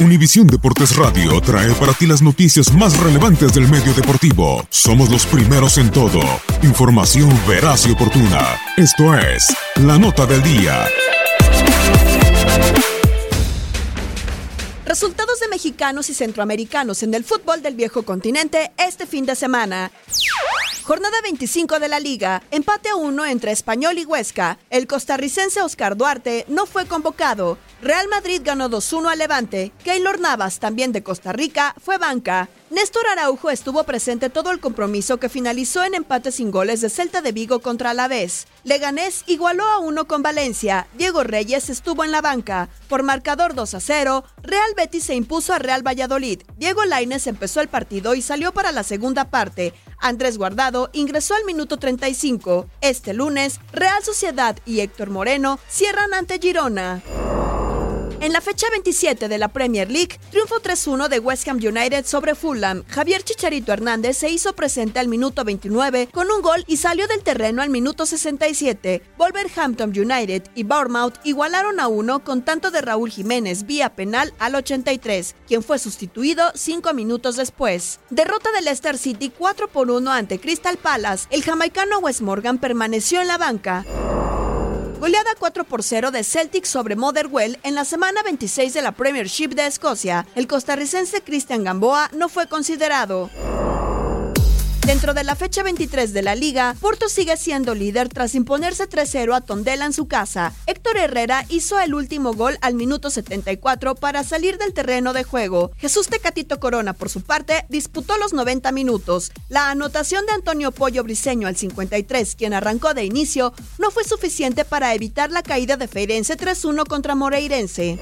Univisión Deportes Radio trae para ti las noticias más relevantes del medio deportivo. Somos los primeros en todo. Información veraz y oportuna. Esto es La Nota del Día. Resultados de mexicanos y centroamericanos en el fútbol del viejo continente este fin de semana. Jornada 25 de la liga, empate a uno entre Español y Huesca. El costarricense Oscar Duarte no fue convocado. Real Madrid ganó 2-1 al Levante. Keylor Navas, también de Costa Rica, fue banca. Néstor Araujo estuvo presente todo el compromiso que finalizó en empate sin goles de Celta de Vigo contra Alavés. Leganés igualó a uno con Valencia. Diego Reyes estuvo en la banca. Por marcador 2 a 0, Real Betis se impuso a Real Valladolid. Diego Lainez empezó el partido y salió para la segunda parte. Andrés Guardado ingresó al minuto 35. Este lunes, Real Sociedad y Héctor Moreno cierran ante Girona. En la fecha 27 de la Premier League, triunfo 3-1 de West Ham United sobre Fulham. Javier Chicharito Hernández se hizo presente al minuto 29 con un gol y salió del terreno al minuto 67. Wolverhampton United y Bournemouth igualaron a uno con tanto de Raúl Jiménez vía penal al 83, quien fue sustituido cinco minutos después. Derrota del Leicester City 4 por 1 ante Crystal Palace. El jamaicano Wes Morgan permaneció en la banca. Goleada 4 por 0 de Celtic sobre Motherwell en la semana 26 de la Premiership de Escocia. El costarricense Cristian Gamboa no fue considerado. Dentro de la fecha 23 de la liga, Porto sigue siendo líder tras imponerse 3-0 a Tondela en su casa. Héctor Herrera hizo el último gol al minuto 74 para salir del terreno de juego. Jesús Tecatito Corona, por su parte, disputó los 90 minutos. La anotación de Antonio Pollo Briseño al 53, quien arrancó de inicio, no fue suficiente para evitar la caída de Feirense 3-1 contra Moreirense.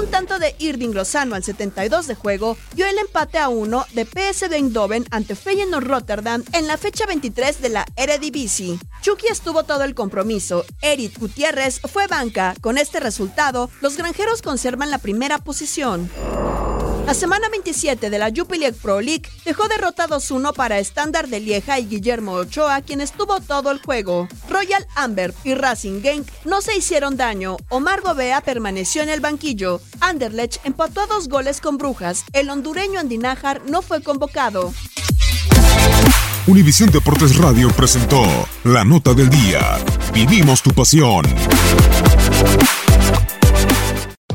Un tanto de Irving Lozano al 72 de juego dio el empate a uno de PSV Eindhoven ante Feyenoord Rotterdam en la fecha 23 de la Eredivisie. Chucky estuvo todo el compromiso. Eric Gutiérrez fue banca. Con este resultado, los granjeros conservan la primera posición. La semana 27 de la Jupiler Pro League dejó derrota 2-1 para Standard de Lieja y Guillermo Ochoa, quien estuvo todo el juego. Royal Amber y Racing Genk no se hicieron daño. Omar Gobea permaneció en el banquillo. Anderlecht empató a dos goles con Brujas. El hondureño Andinajar no fue convocado. Univisión Deportes Radio presentó la nota del día. Vivimos tu pasión.